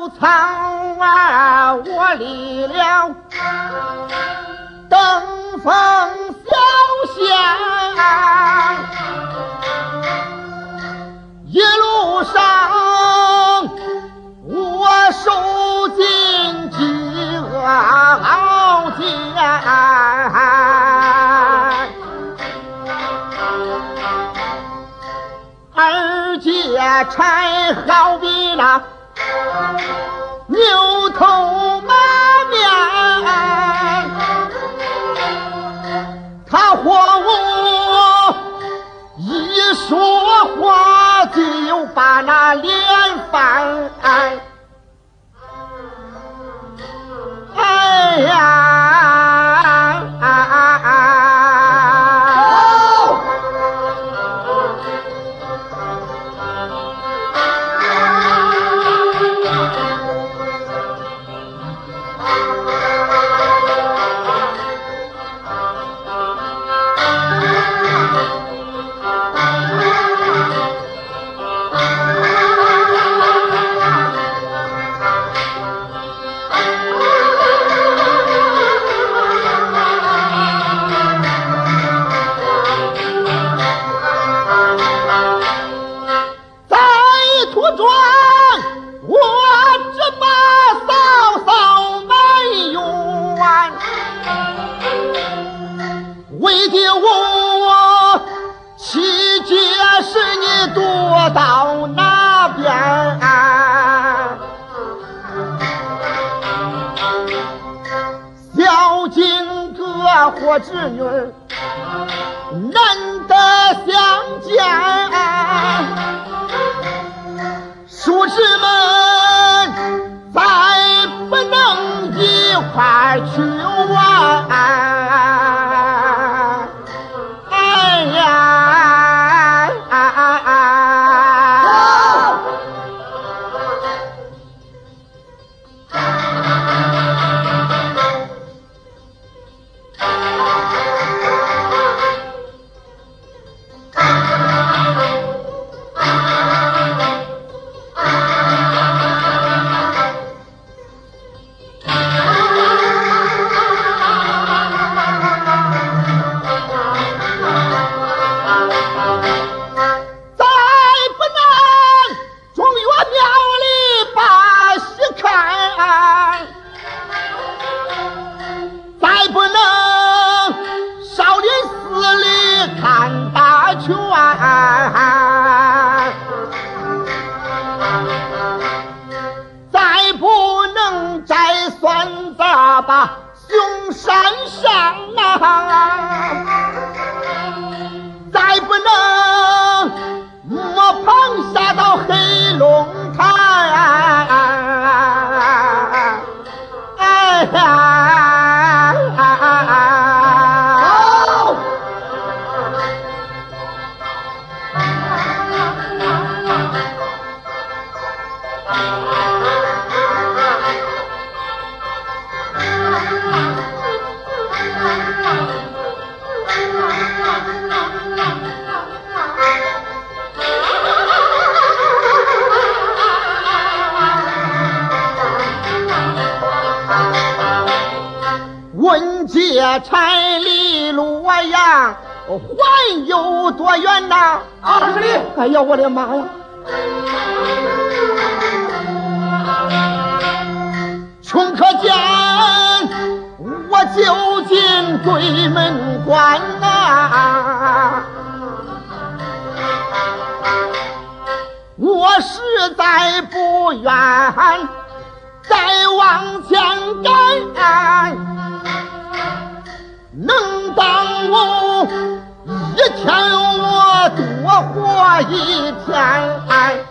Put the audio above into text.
小草儿，我立了登封小县，一路上我受尽饥饿熬煎。二姐柴好比那牛头马面，他和我一说话就把那脸翻。我侄女难得相见。啊。柴米路呀，还有多远呐？二十里。哎呀，我的妈呀！穷可见，我就进鬼门关呐，我实在不愿再往前。求我多活一天。